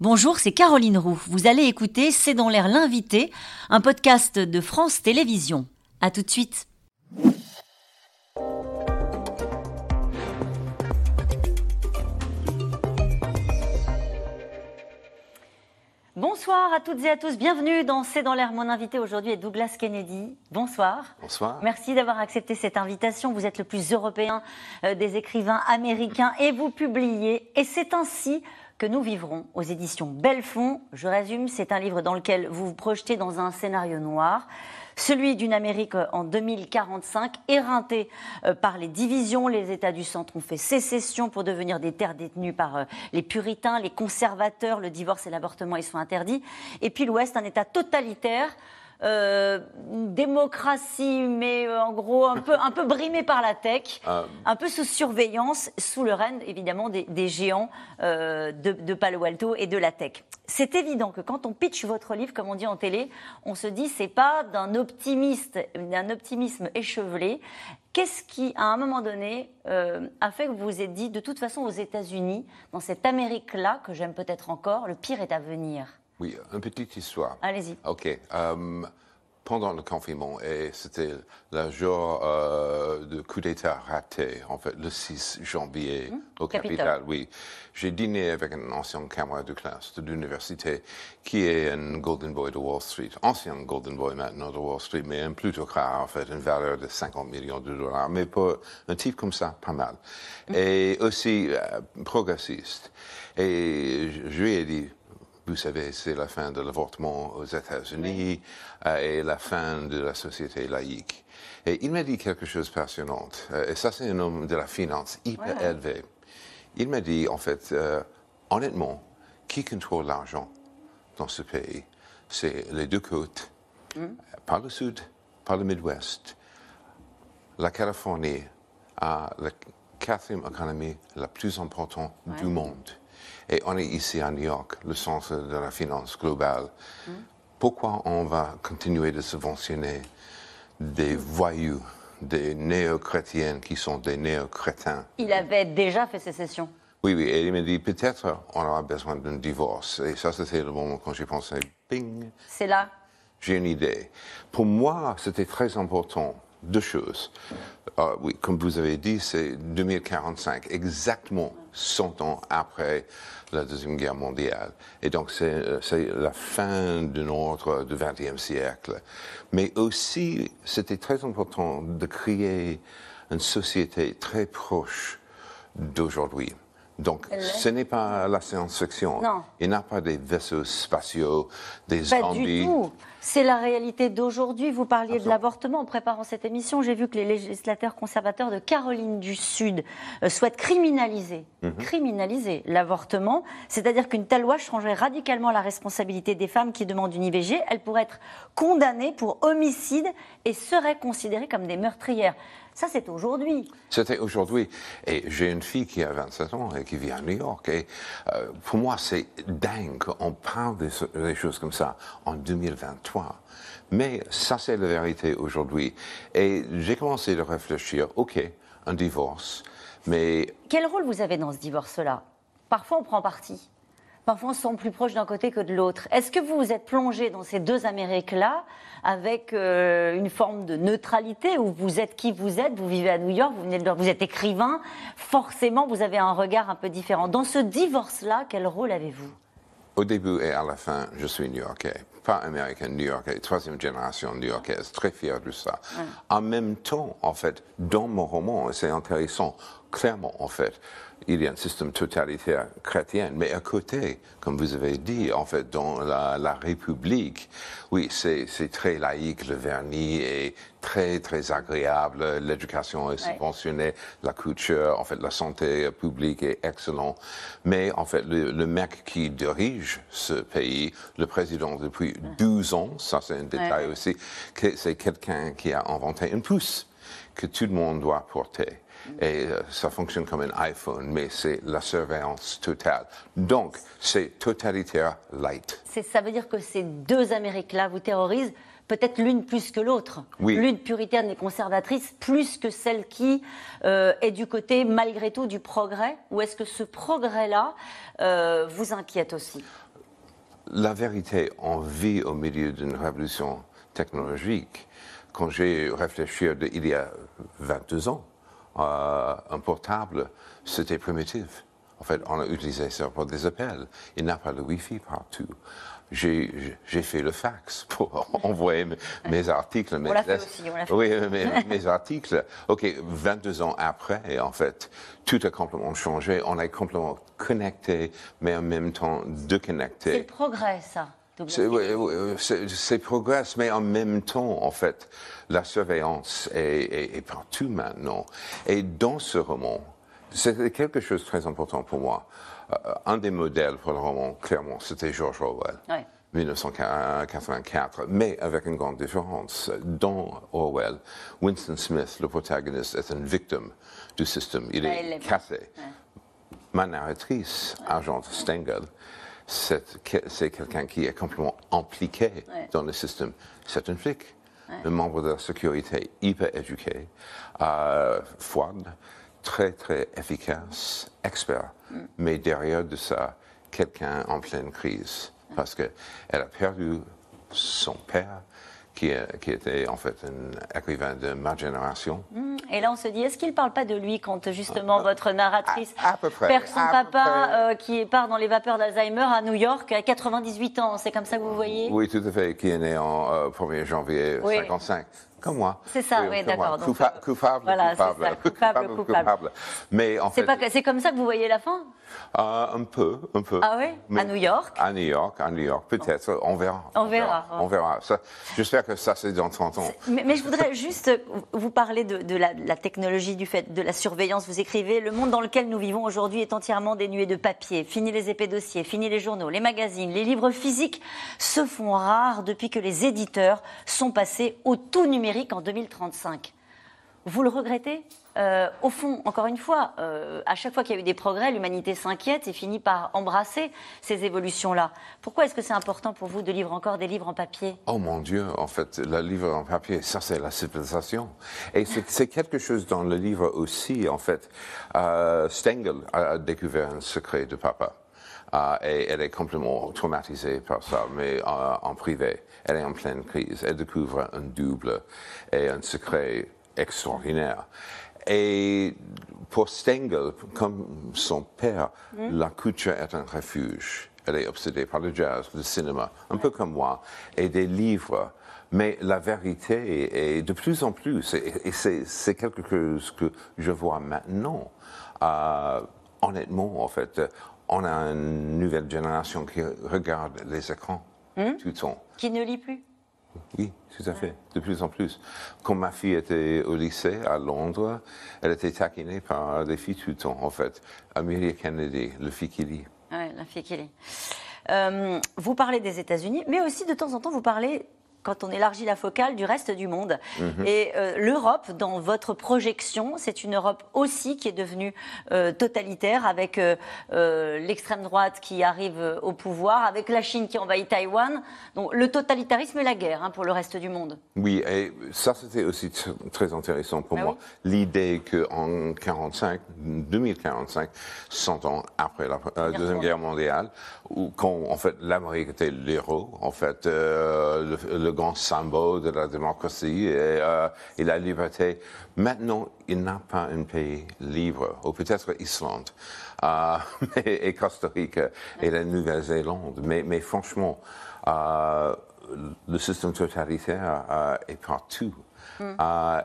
Bonjour, c'est Caroline Roux. Vous allez écouter C'est dans l'air l'invité, un podcast de France Télévisions. A tout de suite. Bonsoir à toutes et à tous, bienvenue dans C'est dans l'air. Mon invité aujourd'hui est Douglas Kennedy. Bonsoir. Bonsoir. Merci d'avoir accepté cette invitation. Vous êtes le plus européen euh, des écrivains américains et vous publiez. Et c'est ainsi que nous vivrons aux éditions Belfond. Je résume, c'est un livre dans lequel vous vous projetez dans un scénario noir celui d'une Amérique en 2045, éreintée euh, par les divisions. Les États du centre ont fait sécession pour devenir des terres détenues par euh, les puritains, les conservateurs. Le divorce et l'avortement y sont interdits. Et puis l'Ouest, un État totalitaire euh, démocratie, mais euh, en gros un peu, un peu brimée par la tech, ah. un peu sous surveillance, sous le règne évidemment des, géants euh, de, Palo Alto et de la tech. C'est évident que quand on pitch votre livre, comme on dit en télé, on se dit c'est pas d'un optimiste, d'un optimisme échevelé. Qu'est-ce qui, à un moment donné, a fait que vous vous êtes dit, de toute façon, aux États-Unis, dans cette Amérique-là, que j'aime peut-être encore, le pire est à venir? Oui, une petite histoire. Allez-y. OK. Euh, pendant le confinement, et c'était le jour euh, de coup d'État raté, en fait, le 6 janvier, mmh. au Capitole, oui. J'ai dîné avec un ancien camarade de classe de l'université qui est un Golden Boy de Wall Street, ancien Golden Boy maintenant de Wall Street, mais un plutôt rare, en fait, une valeur de 50 millions de dollars. Mais pour un type comme ça, pas mal. Mmh. Et aussi euh, progressiste. Et je lui ai dit, vous savez, c'est la fin de l'avortement aux États-Unis euh, et la fin de la société laïque. Et il m'a dit quelque chose de passionnant. Euh, et ça, c'est un homme de la finance hyper élevé. Il m'a dit, en fait, euh, honnêtement, qui contrôle l'argent dans ce pays? C'est les deux côtes, hmm. par le sud, par le Midwest. La Californie a la quatrième économie la plus importante du monde. Et on est ici à New York, le centre de la finance globale. Pourquoi on va continuer de subventionner des voyous, des néo-chrétiens qui sont des néo-crétins? Il avait déjà fait sécession. Oui, oui, et il m'a dit peut-être on aura besoin d'un divorce. Et ça, c'était le moment quand j'ai pensé, ping. C'est là. J'ai une idée. Pour moi, c'était très important deux choses. Euh, oui, comme vous avez dit, c'est 2045, exactement 100 ans après la Deuxième Guerre mondiale. Et donc, c'est euh, la fin de notre du XXe siècle. Mais aussi, c'était très important de créer une société très proche d'aujourd'hui. Donc, ce n'est pas la science-fiction. Il n'y a pas des vaisseaux spatiaux, des pas zombies. Du tout. C'est la réalité d'aujourd'hui. Vous parliez de l'avortement en préparant cette émission. J'ai vu que les législateurs conservateurs de Caroline du Sud euh, souhaitent criminaliser, mhm. criminaliser l'avortement. C'est-à-dire qu'une telle loi changerait radicalement la responsabilité des femmes qui demandent une IVG. Elles pourraient être condamnées pour homicide et seraient considérées comme des meurtrières. Ça, c'est aujourd'hui. C'était aujourd'hui. Et j'ai une fille qui a 27 ans et qui vit à New York. Et euh, pour moi, c'est dingue qu'on parle des, choses comme ça en 2023. Mais ça, c'est la vérité aujourd'hui. Et j'ai commencé à réfléchir, OK, un divorce, mais... Quel rôle vous avez dans ce divorce-là? Parfois, on prend parti parfois sent plus proche d'un côté que de l'autre. Est-ce que vous vous êtes plongé dans ces deux Amériques-là avec euh, une forme de neutralité où vous êtes qui vous êtes, vous vivez à New York, vous, venez de, vous êtes écrivain, forcément vous avez un regard un peu différent. Dans ce divorce-là, quel rôle avez-vous? Au début et à la fin, je suis new-yorkais, pas américain, new-yorkais, troisième génération new-yorkaise, très fier de ça. En même temps, en fait, dans mon roman, c'est intéressant, clairement, en fait, il y a un système totalitaire chrétien, mais à côté, comme vous avez dit, en fait, dans la, République, oui, c'est très laïque, le vernis est très, très agréable, l'éducation est subventionnée, la culture, en fait, la santé publique est excellente, mais en fait, le, mec qui dirige ce pays, le président depuis 12 ans, ça c'est un détail aussi, c'est quelqu'un qui a inventé une pousse que tout le monde doit porter. Et euh, ça fonctionne comme un iPhone, mais c'est la surveillance totale. Donc, c'est totalitaire light. Ça veut dire que ces deux Amériques-là vous terrorisent peut-être l'une plus que l'autre. L'une puritaine et conservatrice plus que celle qui euh, est du côté, malgré tout, du progrès Ou est-ce que ce progrès-là euh, vous inquiète aussi? La vérité, on vit au milieu d'une révolution technologique. Quand j'ai réfléchi il y a 22 ans, euh, un portable, c'était primitif. En fait, on a utilisé ça pour des appels. Il n'y a pas de Wi-Fi partout. J'ai fait le fax pour envoyer mes, articles. Mes, on fait aussi, on l'a fait. Oui, mes, mes, articles. OK, 22 ans après, en fait, tout a complètement changé. On est complètement connecté, mais en même temps déconnecté. C'est le progrès, ça. C'est progrès, mais en même temps, en fait, la surveillance est, est partout maintenant. Et dans ce roman, c'est quelque chose de très important pour moi. Euh, un des modèles pour le roman, clairement, c'était George Orwell. 1984, mais avec une grande différence. Dans Orwell, Winston Smith, le protagoniste, est une victime du système. Il est cassé. Ma narratrice, Agent Stengel, c'est quelqu'un qui est complètement impliqué dans le système. C'est un flic, un membre de la sécurité hyper éduqué, euh, froide, très, très efficace, expert, mm. mais derrière de ça, quelqu'un en pleine crise, parce qu'elle a perdu son père, qui, qui, était en fait un écrivain de ma génération. Mm. Et là, on se dit, est-ce qu'il ne parle pas de lui quand justement ah, votre narratrice à, peu près, perd son papa euh, qui part dans les vapeurs d'Alzheimer à New York à 98 ans? C'est comme ça que vous voyez? Oui, tout à fait, qui est né en 1er euh, janvier 1955. Comme moi. C'est ça, oui, d'accord. Coupable, coupable, coupable, coupable, coupable, Mais en fait, c'est comme ça que vous voyez la fin? Euh, Un peu, un peu. Ah oui À New York? À New York, à New York, peut-être. On verra. On verra. On verra. J'espère que ça, c'est dans 30 ans. Mais, je voudrais juste vous parler de, la, la, technologie, du fait de la surveillance. Vous écrivez Le monde dans lequel nous vivons aujourd'hui est entièrement dénué de papier. Fini les épées dossiers, fini les journaux, les magazines, les livres physiques se font rares depuis que les éditeurs sont passés au tout numérique en 2035. Vous le regrettez euh, Au fond, encore une fois, euh, à chaque fois qu'il y a eu des progrès, l'humanité s'inquiète et finit par embrasser ces évolutions-là. Pourquoi est-ce que c'est important pour vous de lire encore des livres en papier? Oh mon Dieu, en fait, le livre en papier, ça c'est la civilisation. Et c'est quelque chose dans le livre aussi, en fait. Euh, Stengel a découvert un secret de papa. Et elle est complètement traumatisée par ça, mais en privé. Elle est en pleine crise. Elle découvre un double et un secret extraordinaire. Et pour Stengel, comme son père, hmm? la culture est un refuge. Elle est obsédée par le jazz, le cinéma, un peu comme moi, et des livres. Mais la vérité est de plus en plus, et c'est quelque chose que je vois maintenant, euh, honnêtement, en fait, on a une nouvelle génération qui regarde les écrans hmm? tout le temps. Qui ne lit plus Oui, tout à fait, de plus en plus. Quand ma fille était au lycée à Londres, elle était taquinée par des filles tout le temps, en fait. Amelia Kennedy, le lit. Oui, la lit. Euh, vous parlez des États-Unis, mais aussi de temps en temps, vous parlez quand on élargit la focale du reste du monde. Mhm. Et euh, l'Europe, dans votre projection, c'est une Europe aussi qui est devenue euh, totalitaire, avec euh, l'extrême droite qui arrive au pouvoir, avec la Chine qui envahit Taïwan. Donc le totalitarisme et la guerre hein, pour le reste du monde. Oui, et ça c'était aussi très intéressant pour ah moi. L'idée qu'en 45, 2045, 100 ans après la Deuxième Guerre mondiale, où quand en fait l'Amérique était l'héros, en fait le grand symbole de la démocratie et, euh, et la liberté. Maintenant, il n'a pas un pays libre, ou peut-être Islande, euh, et Costa Rica et la Nouvelle-Zélande. Mais, mais, franchement, euh, le système totalitaire est partout. Hmm.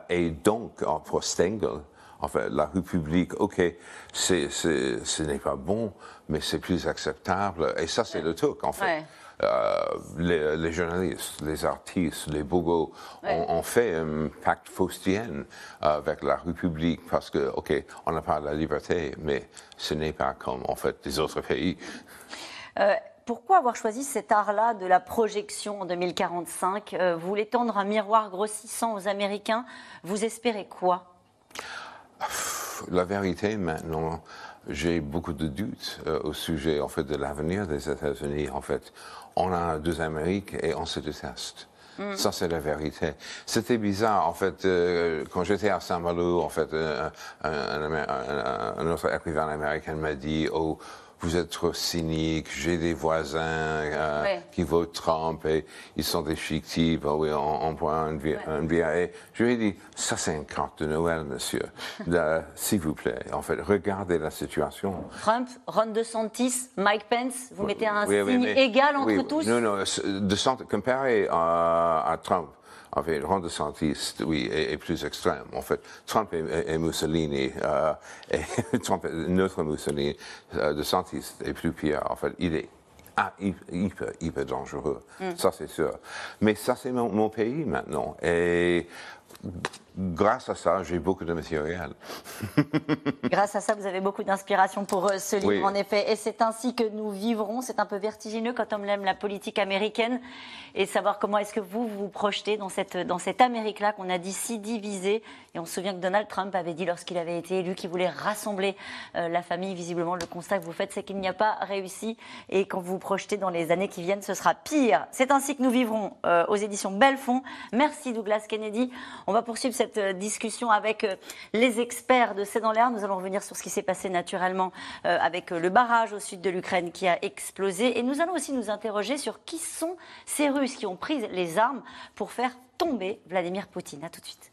et donc, pour Stengel, en fait, la République, OK, ce n'est pas bon, mais c'est plus acceptable. Et ça, c'est le truc, en fait. Euh, les, journalistes, les artistes, les bogos ont, fait un pacte faustien avec la République parce que, OK, on n'a pas la liberté, mais ce n'est pas comme, en fait, des autres pays. Euh, pourquoi avoir choisi cet art-là de la projection en 2045 euh, Vous voulez tendre un miroir grossissant aux Américains Vous espérez quoi? La vérité maintenant, j'ai beaucoup de doutes au sujet en fait de l'avenir des États-Unis. En fait, on a deux Amériques et on se déteste. Mm. Ça, c'est la vérité. C'était bizarre, en fait, euh, quand j'étais à Saint-Malo, en fait, un, autre écrivain américain m'a dit, oh, vous êtes trop cynique, j'ai des voisins euh, qui votent Trump et ils sont des fictifs, oh oui, on, on prend un, Et je lui ai dit, ça c'est une carte de Noël, monsieur. S'il vous plaît, en fait, regardez la situation. Trump, Ron DeSantis, Mike Pence, vous mettez un signe égal entre tous. Non, non, DeSantis, comparé à Trump, en fait, Ron DeSantis, oui, est, plus extrême. En fait, Trump et, Mussolini, euh, et Trump notre Mussolini, euh, DeSantis est plus pire. En fait, il est ah, hyper, hyper dangereux. Mm. Ça, c'est sûr. Mais ça, c'est mon, mon, pays maintenant. Et grâce à ça, j'ai beaucoup de matériel. grâce à ça, vous avez beaucoup d'inspiration pour euh, ce livre, en effet. Et c'est ainsi que nous vivrons. C'est un peu vertigineux quand on aime la politique américaine et savoir comment est-ce que vous vous projetez dans cette, dans cette Amérique-là qu'on a dit si divisée. Et on se souvient que Donald Trump avait dit lorsqu'il avait été élu qu'il voulait rassembler euh, la famille. Visiblement, le constat que vous faites, c'est qu'il n'y a pas réussi. Et quand vous vous projetez dans les années qui viennent, ce sera pire. C'est ainsi que nous vivrons euh, aux éditions Belfond. Merci Douglas Kennedy. On va poursuivre cette discussion avec euh, les experts de C'est dans l'air. Nous allons revenir sur ce qui s'est passé naturellement euh, avec le barrage au sud de l'Ukraine qui a explosé. Et nous allons aussi nous interroger sur qui sont ces Russes qui ont pris les armes pour faire tomber Vladimir Poutine. A tout de suite.